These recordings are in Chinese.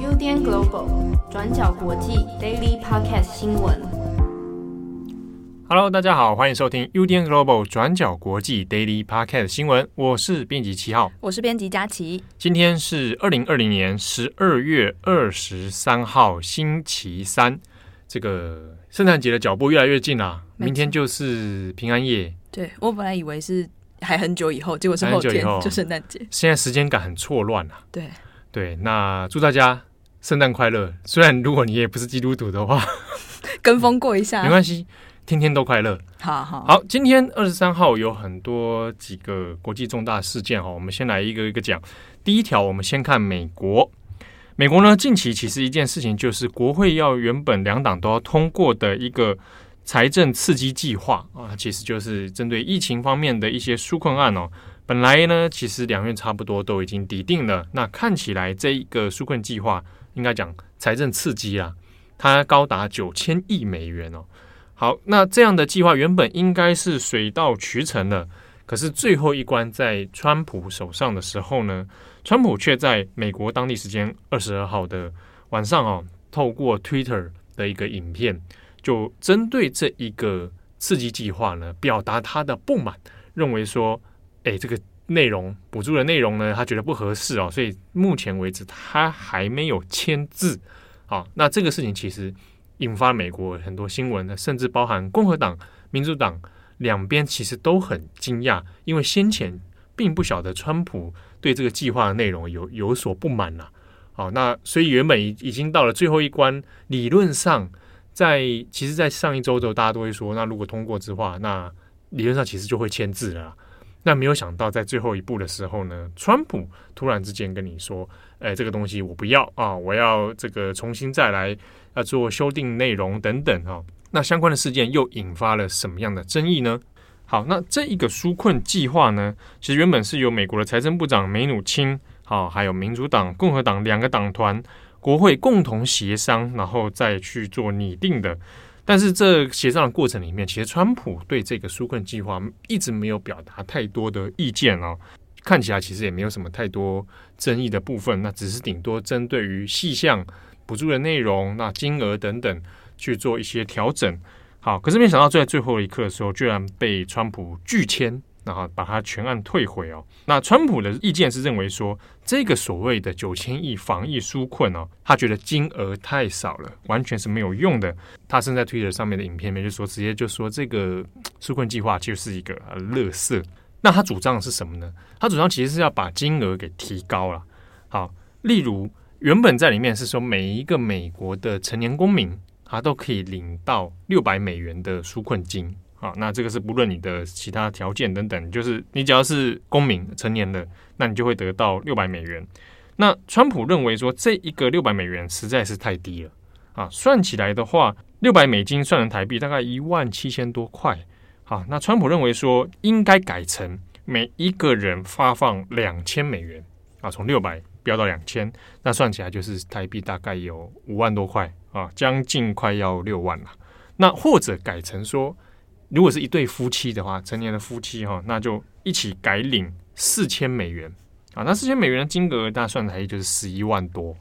UDN Global 转角国际 Daily Podcast 新闻。Hello，大家好，欢迎收听 UDN Global 转角国际 Daily Podcast 新闻。我是编辑七号，我是编辑佳琪。今天是二零二零年十二月二十三号，星期三。这个圣诞节的脚步越来越近了，明天就是平安夜。对，我本来以为是还很久以后，结果是后天 就圣诞节。现在时间感很错乱啊。对对，那祝大家圣诞快乐。虽然如果你也不是基督徒的话，跟风过一下没关系，天天都快乐。好好好，今天二十三号有很多几个国际重大事件哈，我们先来一个一个讲。第一条，我们先看美国。美国呢，近期其实一件事情就是国会要原本两党都要通过的一个财政刺激计划啊，其实就是针对疫情方面的一些纾困案哦。本来呢，其实两院差不多都已经抵定了，那看起来这一个纾困计划应该讲财政刺激啊，它高达九千亿美元哦。好，那这样的计划原本应该是水到渠成的，可是最后一关在川普手上的时候呢，川普却在美国当地时间二十二号的晚上哦，透过 Twitter 的一个影片，就针对这一个刺激计划呢，表达他的不满，认为说，哎，这个内容补助的内容呢，他觉得不合适哦，所以目前为止他还没有签字。好，那这个事情其实引发美国很多新闻呢，甚至包含共和党、民主党两边其实都很惊讶，因为先前并不晓得川普。对这个计划的内容有有所不满了，好，那所以原本已已经到了最后一关，理论上在其实，在上一周的时候，大家都会说，那如果通过之话，那理论上其实就会签字了。那没有想到，在最后一步的时候呢，川普突然之间跟你说，哎，这个东西我不要啊，我要这个重新再来要做修订内容等等啊。那相关的事件又引发了什么样的争议呢？好，那这一个纾困计划呢，其实原本是由美国的财政部长梅努钦，好，还有民主党、共和党两个党团国会共同协商，然后再去做拟定的。但是这协商的过程里面，其实川普对这个纾困计划一直没有表达太多的意见哦，看起来其实也没有什么太多争议的部分，那只是顶多针对于细项补助的内容、那金额等等去做一些调整。好，可是没想到，在最后一刻的时候，居然被川普拒签，然后把它全案退回哦。那川普的意见是认为说，这个所谓的九千亿防疫纾困哦，他觉得金额太少了，完全是没有用的。他正在 Twitter 上面的影片里面就说，直接就说这个纾困计划就是一个垃圾。那他主张的是什么呢？他主张其实是要把金额给提高了。好，例如原本在里面是说，每一个美国的成年公民。他都可以领到六百美元的纾困金啊，那这个是不论你的其他条件等等，就是你只要是公民成年的，那你就会得到六百美元。那川普认为说，这一个六百美元实在是太低了啊，算起来的话，六百美金算成台币大概一万七千多块。好，那川普认为说，应该改成每一个人发放两千美元啊，从六百飙到两千，那算起来就是台币大概有五万多块。啊，将近快要六万了。那或者改成说，如果是一对夫妻的话，成年的夫妻哈，那就一起改领四千美元啊。那四千美元的金额，大家算起来就是十一万多。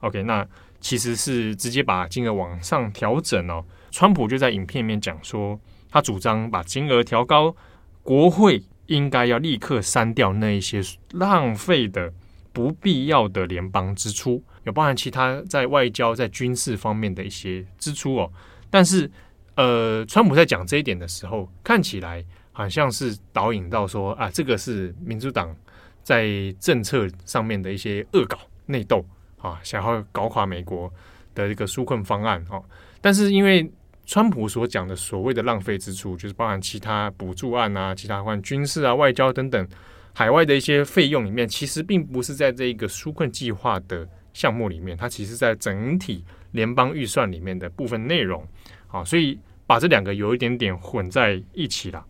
OK，那其实是直接把金额往上调整哦。川普就在影片里面讲说，他主张把金额调高，国会应该要立刻删掉那一些浪费的、不必要的联邦支出。有包含其他在外交、在军事方面的一些支出哦，但是呃，川普在讲这一点的时候，看起来好像是导引到说啊，这个是民主党在政策上面的一些恶搞、内斗啊，想要搞垮美国的一个纾困方案哦。但是因为川普所讲的所谓的浪费支出，就是包含其他补助案啊、其他包含军事啊、外交等等海外的一些费用里面，其实并不是在这一个纾困计划的。项目里面，它其实在整体联邦预算里面的部分内容，好，所以把这两个有一点点混在一起了。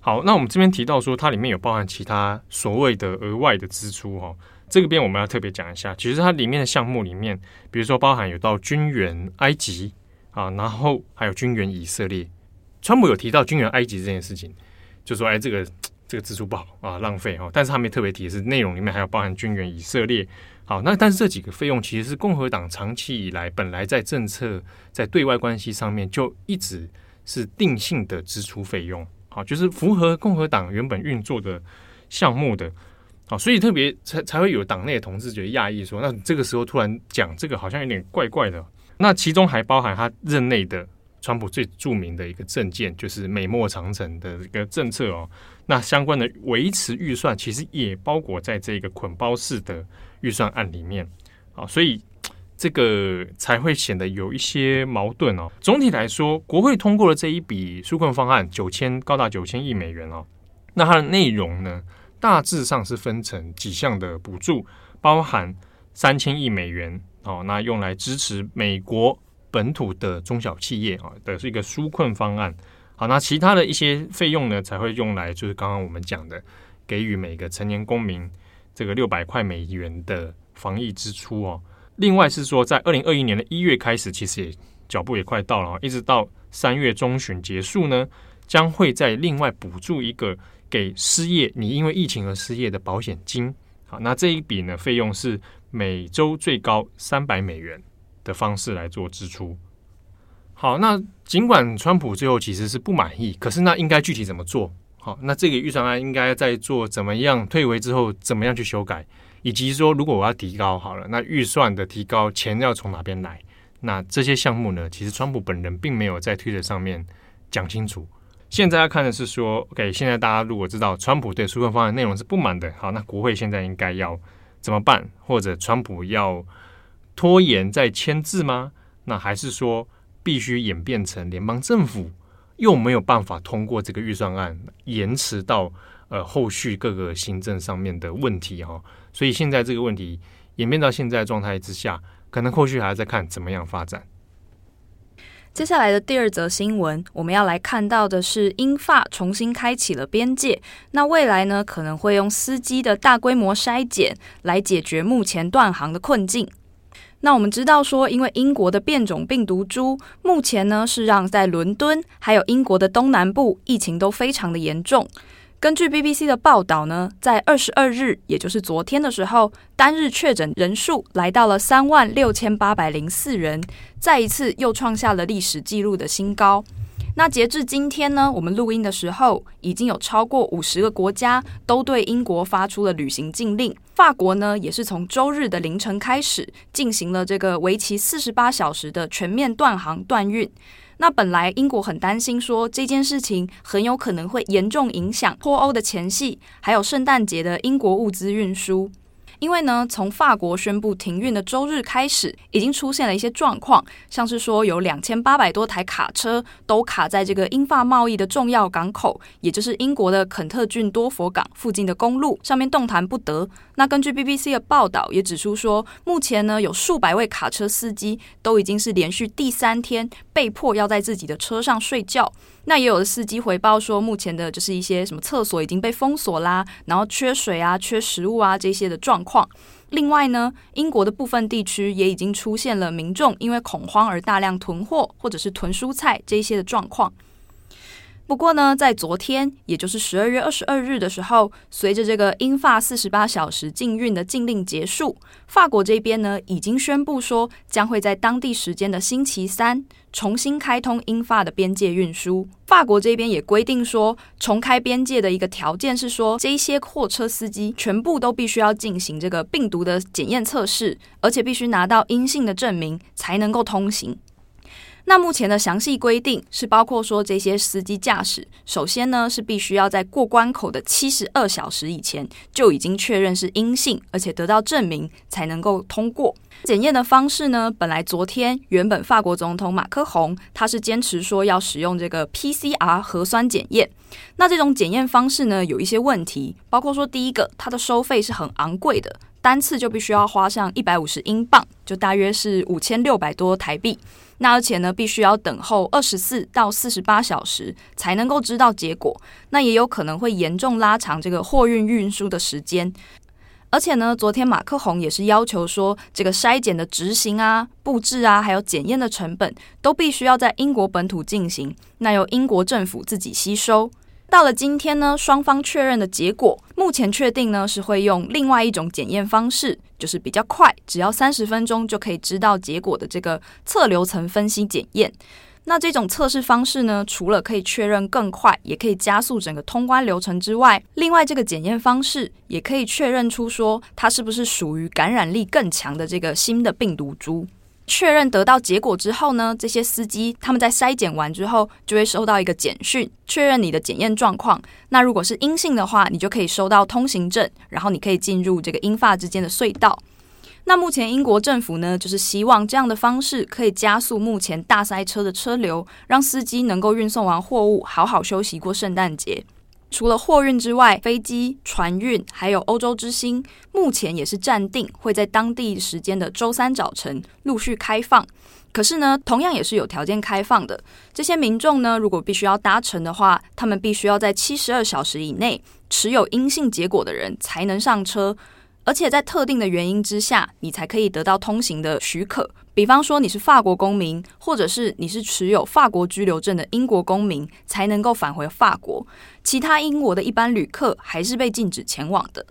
好，那我们这边提到说，它里面有包含其他所谓的额外的支出哈，这个边我们要特别讲一下。其实它里面的项目里面，比如说包含有到军援埃及啊，然后还有军援以色列。川普有提到军援埃及这件事情，就说哎，这个这个支出不好啊，浪费哦。但是他没特别提的是内容里面还有包含军援以色列。好，那但是这几个费用其实是共和党长期以来本来在政策在对外关系上面就一直是定性的支出费用。好，就是符合共和党原本运作的项目的。好，所以特别才才会有党内的同志觉得讶异，说那这个时候突然讲这个好像有点怪怪的。那其中还包含他任内的。川普最著名的一个政见就是美墨长城的一个政策哦，那相关的维持预算其实也包裹在这个捆包式的预算案里面啊，所以这个才会显得有一些矛盾哦。总体来说，国会通过了这一笔纾困方案，九千高达九千亿美元哦，那它的内容呢，大致上是分成几项的补助，包含三千亿美元哦，那用来支持美国。本土的中小企业啊的是一个纾困方案，好，那其他的一些费用呢，才会用来就是刚刚我们讲的，给予每个成年公民这个六百块美元的防疫支出哦。另外是说，在二零二一年的一月开始，其实也脚步也快到了，一直到三月中旬结束呢，将会再另外补助一个给失业你因为疫情而失业的保险金。好，那这一笔呢，费用是每周最高三百美元。的方式来做支出。好，那尽管川普最后其实是不满意，可是那应该具体怎么做？好，那这个预算案应该在做怎么样？退回之后怎么样去修改？以及说，如果我要提高好了，那预算的提高钱要从哪边来？那这些项目呢？其实川普本人并没有在推特上面讲清楚。现在要看的是说，OK，现在大家如果知道川普对纾困方案内容是不满的，好，那国会现在应该要怎么办？或者川普要？拖延再签字吗？那还是说必须演变成联邦政府又没有办法通过这个预算案，延迟到呃后续各个行政上面的问题哈？所以现在这个问题演变到现在状态之下，可能后续还要再看怎么样发展。接下来的第二则新闻，我们要来看到的是英法重新开启了边界，那未来呢可能会用司机的大规模筛检来解决目前断航的困境。那我们知道说，因为英国的变种病毒株目前呢是让在伦敦还有英国的东南部疫情都非常的严重。根据 BBC 的报道呢，在二十二日，也就是昨天的时候，单日确诊人数来到了三万六千八百零四人，再一次又创下了历史记录的新高。那截至今天呢，我们录音的时候，已经有超过五十个国家都对英国发出了旅行禁令。法国呢，也是从周日的凌晨开始进行了这个为期四十八小时的全面断航断运。那本来英国很担心说这件事情很有可能会严重影响脱欧的前夕，还有圣诞节的英国物资运输。因为呢，从法国宣布停运的周日开始，已经出现了一些状况，像是说有两千八百多台卡车都卡在这个英法贸易的重要港口，也就是英国的肯特郡多佛港附近的公路上面动弹不得。那根据 BBC 的报道也指出说，目前呢有数百位卡车司机都已经是连续第三天被迫要在自己的车上睡觉。那也有的司机回报说，目前的就是一些什么厕所已经被封锁啦，然后缺水啊、缺食物啊这些的状况。另外呢，英国的部分地区也已经出现了民众因为恐慌而大量囤货或者是囤蔬菜这一些的状况。不过呢，在昨天，也就是十二月二十二日的时候，随着这个英法四十八小时禁运的禁令结束，法国这边呢已经宣布说，将会在当地时间的星期三重新开通英法的边界运输。法国这边也规定说，重开边界的一个条件是说，这些货车司机全部都必须要进行这个病毒的检验测试，而且必须拿到阴性的证明才能够通行。那目前的详细规定是包括说，这些司机驾驶，首先呢是必须要在过关口的七十二小时以前就已经确认是阴性，而且得到证明才能够通过检验的方式呢。本来昨天原本法国总统马克宏他是坚持说要使用这个 PCR 核酸检验，那这种检验方式呢有一些问题，包括说第一个，它的收费是很昂贵的，单次就必须要花上一百五十英镑，就大约是五千六百多台币。那而且呢，必须要等候二十四到四十八小时才能够知道结果，那也有可能会严重拉长这个货运运输的时间。而且呢，昨天马克宏也是要求说，这个筛检的执行啊、布置啊，还有检验的成本，都必须要在英国本土进行，那由英国政府自己吸收。到了今天呢，双方确认的结果，目前确定呢是会用另外一种检验方式，就是比较快，只要三十分钟就可以知道结果的这个测流层分析检验。那这种测试方式呢，除了可以确认更快，也可以加速整个通关流程之外，另外这个检验方式也可以确认出说它是不是属于感染力更强的这个新的病毒株。确认得到结果之后呢，这些司机他们在筛检完之后就会收到一个简讯，确认你的检验状况。那如果是阴性的话，你就可以收到通行证，然后你可以进入这个英法之间的隧道。那目前英国政府呢，就是希望这样的方式可以加速目前大塞车的车流，让司机能够运送完货物，好好休息过圣诞节。除了货运之外，飞机、船运还有欧洲之星，目前也是暂定会在当地时间的周三早晨陆续开放。可是呢，同样也是有条件开放的。这些民众呢，如果必须要搭乘的话，他们必须要在七十二小时以内持有阴性结果的人才能上车。而且在特定的原因之下，你才可以得到通行的许可。比方说你是法国公民，或者是你是持有法国居留证的英国公民，才能够返回法国。其他英国的一般旅客还是被禁止前往的。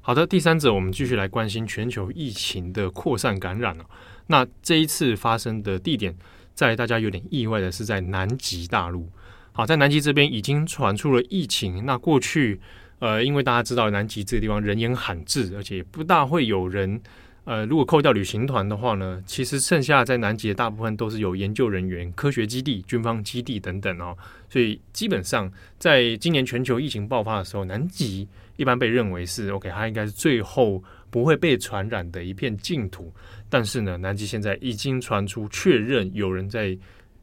好的，第三者我们继续来关心全球疫情的扩散感染了。那这一次发生的地点，在大家有点意外的是在南极大陆。好，在南极这边已经传出了疫情。那过去。呃，因为大家知道南极这个地方人烟罕至，而且不大会有人。呃，如果扣掉旅行团的话呢，其实剩下在南极的大部分都是有研究人员、科学基地、军方基地等等哦。所以基本上，在今年全球疫情爆发的时候，南极一般被认为是 OK，它应该是最后不会被传染的一片净土。但是呢，南极现在已经传出确认有人在。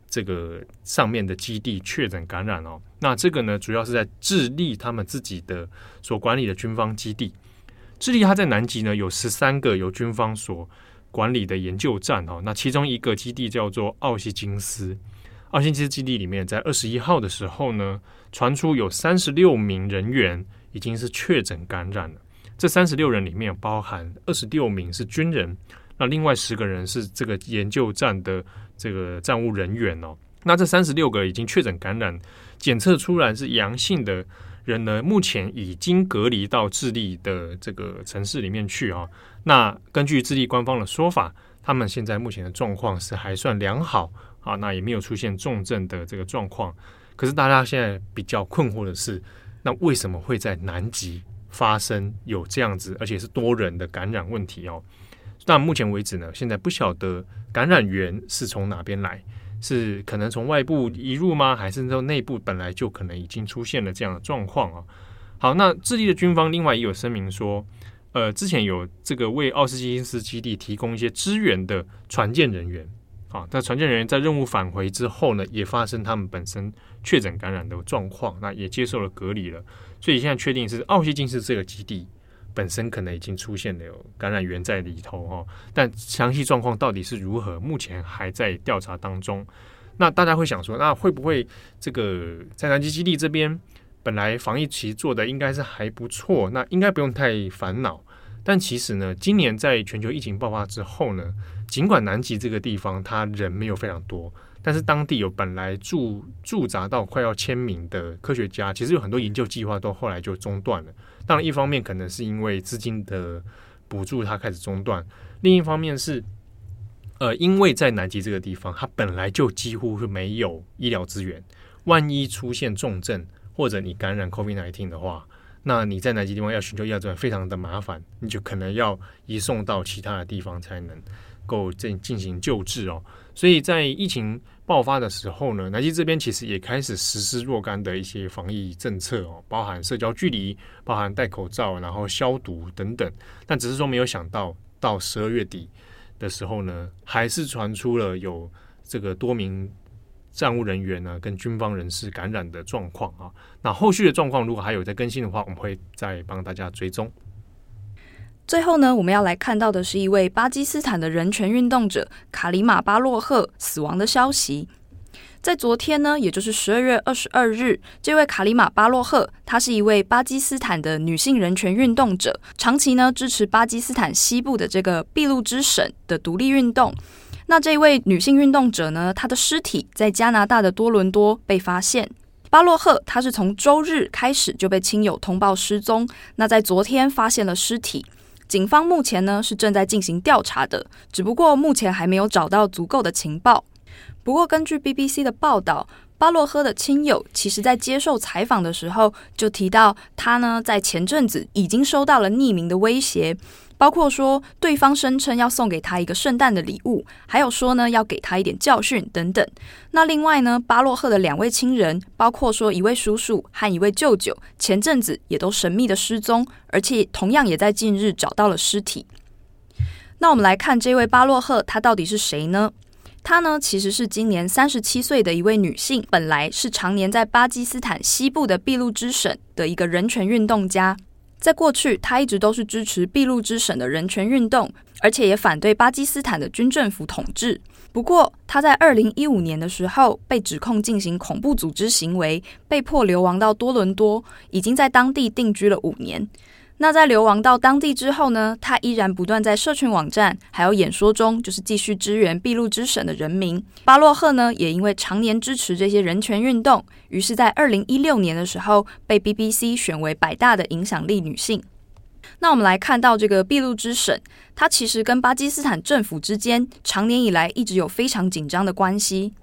这个上面的基地确诊感染哦，那这个呢，主要是在智利他们自己的所管理的军方基地。智利它在南极呢，有十三个由军方所管理的研究站哦，那其中一个基地叫做奥西金斯。奥西金斯基地里面，在二十一号的时候呢，传出有三十六名人员已经是确诊感染了。这三十六人里面包含二十六名是军人，那另外十个人是这个研究站的。这个站务人员哦，那这三十六个已经确诊感染、检测出来是阳性的人呢，目前已经隔离到智利的这个城市里面去啊。那根据智利官方的说法，他们现在目前的状况是还算良好啊，那也没有出现重症的这个状况。可是大家现在比较困惑的是，那为什么会在南极发生有这样子，而且是多人的感染问题哦？但目前为止呢，现在不晓得感染源是从哪边来，是可能从外部移入吗？还是说内部本来就可能已经出现了这样的状况啊？好，那智利的军方另外也有声明说，呃，之前有这个为奥斯基金斯基地提供一些支援的船舰人员，啊，那船舰人员在任务返回之后呢，也发生他们本身确诊感染的状况，那也接受了隔离了，所以现在确定是奥西金斯这个基地。本身可能已经出现了有感染源在里头哦，但详细状况到底是如何，目前还在调查当中。那大家会想说，那会不会这个在南极基地这边本来防疫其实做的应该是还不错，那应该不用太烦恼。但其实呢，今年在全球疫情爆发之后呢，尽管南极这个地方它人没有非常多，但是当地有本来驻驻扎到快要千名的科学家，其实有很多研究计划都后来就中断了。当然，一方面可能是因为资金的补助，它开始中断；另一方面是，呃，因为在南极这个地方，它本来就几乎是没有医疗资源。万一出现重症或者你感染 COVID-19 的话，那你在南极地方要寻求医疗资源非常的麻烦，你就可能要移送到其他的地方才能够进进行救治哦。所以在疫情爆发的时候呢，南极这边其实也开始实施若干的一些防疫政策哦，包含社交距离，包含戴口罩，然后消毒等等。但只是说没有想到，到十二月底的时候呢，还是传出了有这个多名站务人员呢跟军方人士感染的状况啊。那后续的状况如果还有在更新的话，我们会再帮大家追踪。最后呢，我们要来看到的是一位巴基斯坦的人权运动者卡里马巴洛赫死亡的消息。在昨天呢，也就是十二月二十二日，这位卡里马巴洛赫，她是一位巴基斯坦的女性人权运动者，长期呢支持巴基斯坦西部的这个俾路支省的独立运动。那这位女性运动者呢，她的尸体在加拿大的多伦多被发现。巴洛赫他是从周日开始就被亲友通报失踪，那在昨天发现了尸体。警方目前呢是正在进行调查的，只不过目前还没有找到足够的情报。不过根据 BBC 的报道，巴洛赫的亲友其实在接受采访的时候就提到，他呢在前阵子已经收到了匿名的威胁。包括说对方声称要送给他一个圣诞的礼物，还有说呢要给他一点教训等等。那另外呢，巴洛赫的两位亲人，包括说一位叔叔和一位舅舅，前阵子也都神秘的失踪，而且同样也在近日找到了尸体。那我们来看这位巴洛赫，他到底是谁呢？他呢其实是今年三十七岁的一位女性，本来是常年在巴基斯坦西部的俾路支省的一个人权运动家。在过去，他一直都是支持俾路之省的人权运动，而且也反对巴基斯坦的军政府统治。不过，他在二零一五年的时候被指控进行恐怖组织行为，被迫流亡到多伦多，已经在当地定居了五年。那在流亡到当地之后呢，他依然不断在社群网站还有演说中，就是继续支援俾路支省的人民。巴洛赫呢，也因为常年支持这些人权运动，于是，在二零一六年的时候被 BBC 选为百大的影响力女性。那我们来看到这个俾路支省，它其实跟巴基斯坦政府之间常年以来一直有非常紧张的关系。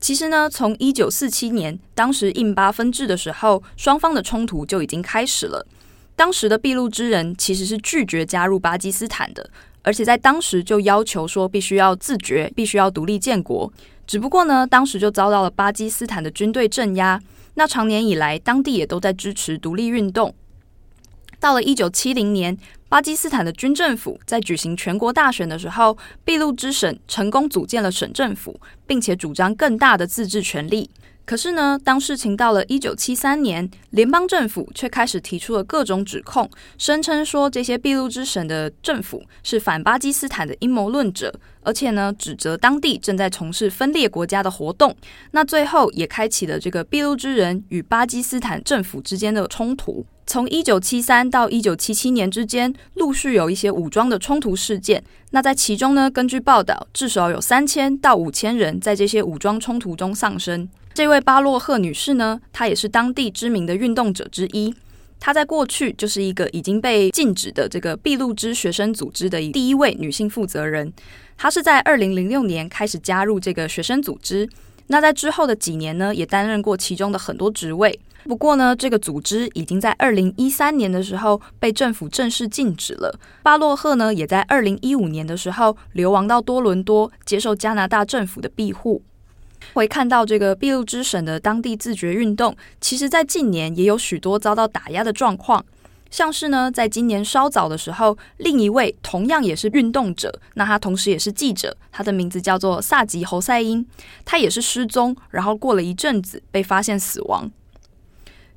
其实呢，从一九四七年当时印巴分治的时候，双方的冲突就已经开始了。当时的俾路支人其实是拒绝加入巴基斯坦的，而且在当时就要求说必须要自决，必须要独立建国。只不过呢，当时就遭到了巴基斯坦的军队镇压。那长年以来，当地也都在支持独立运动。到了一九七零年，巴基斯坦的军政府在举行全国大选的时候，俾路支省成功组建了省政府，并且主张更大的自治权利。可是呢，当事情到了一九七三年，联邦政府却开始提出了各种指控，声称说这些俾路支省的政府是反巴基斯坦的阴谋论者，而且呢，指责当地正在从事分裂国家的活动。那最后也开启了这个俾路支人与巴基斯坦政府之间的冲突。从一九七三到一九七七年之间，陆续有一些武装的冲突事件。那在其中呢，根据报道，至少有三千到五千人在这些武装冲突中丧生。这位巴洛赫女士呢，她也是当地知名的运动者之一。她在过去就是一个已经被禁止的这个俾路支学生组织的第一位女性负责人。她是在二零零六年开始加入这个学生组织。那在之后的几年呢，也担任过其中的很多职位。不过呢，这个组织已经在二零一三年的时候被政府正式禁止了。巴洛赫呢，也在二零一五年的时候流亡到多伦多，接受加拿大政府的庇护。会看到这个俾路支省的当地自决运动，其实，在近年也有许多遭到打压的状况。像是呢，在今年稍早的时候，另一位同样也是运动者，那他同时也是记者，他的名字叫做萨吉侯赛因，他也是失踪，然后过了一阵子被发现死亡。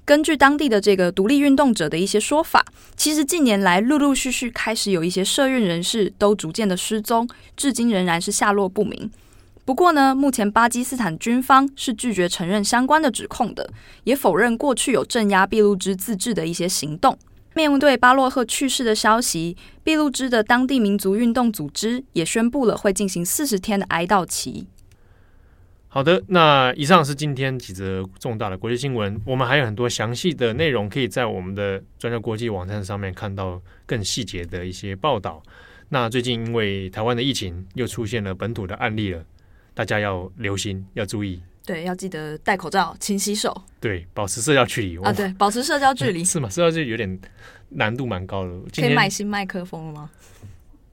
根据当地的这个独立运动者的一些说法，其实近年来陆陆续续开始有一些社运人士都逐渐的失踪，至今仍然是下落不明。不过呢，目前巴基斯坦军方是拒绝承认相关的指控的，也否认过去有镇压俾路支自治的一些行动。面对巴洛赫去世的消息，俾路支的当地民族运动组织也宣布了会进行四十天的哀悼期。好的，那以上是今天几则重大的国际新闻，我们还有很多详细的内容可以在我们的专家国际网站上面看到更细节的一些报道。那最近因为台湾的疫情又出现了本土的案例了。大家要留心，要注意。对，要记得戴口罩、勤洗手。对，保持社交距离啊。对，保持社交距离 是吗？社交距离有点难度，蛮高的。可以买新麦克风了吗？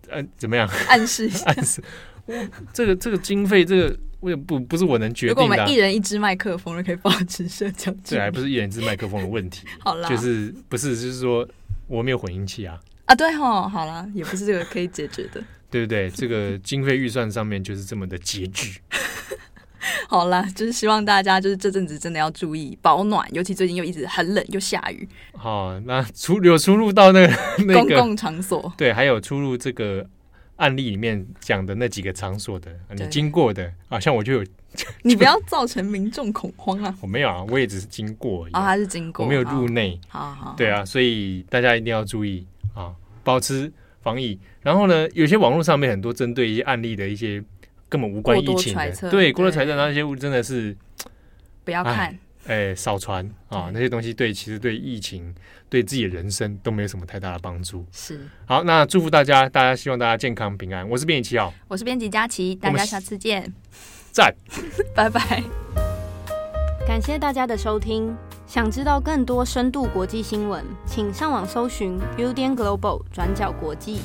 呃，怎么样？暗示一下。暗示。这个这个经费，这个我也不不是我能决定的。如果我们一人一支麦克风，就可以保持社交距还不是一人一支麦克风的问题。好啦，就是不是就是说我没有混音器啊？啊，对哦，好了，也不是这个可以解决的。对不对？这个经费预算上面就是这么的拮据。好啦，就是希望大家就是这阵子真的要注意保暖，尤其最近又一直很冷又下雨。好，那出有出入到那个 那个公共场所，对，还有出入这个案例里面讲的那几个场所的，你经过的啊，像我就有，你不要造成民众恐慌啊！我没有啊，我也只是经过而已。啊、哦，他是经过，我没有入内。好好，对啊，所以大家一定要注意啊，保持。防疫，然后呢，有些网络上面很多针对一些案例的一些根本无关疫情的，对过多揣测，那些物真的是不要看，哎少传啊，那些东西对其实对疫情对自己的人生都没有什么太大的帮助。是，好，那祝福大家，大家希望大家健康平安。我是编辑七号，我是编辑佳琪，大家下次见，赞，拜拜。感谢大家的收听。想知道更多深度国际新闻，请上网搜寻 Udan Global 转角国际。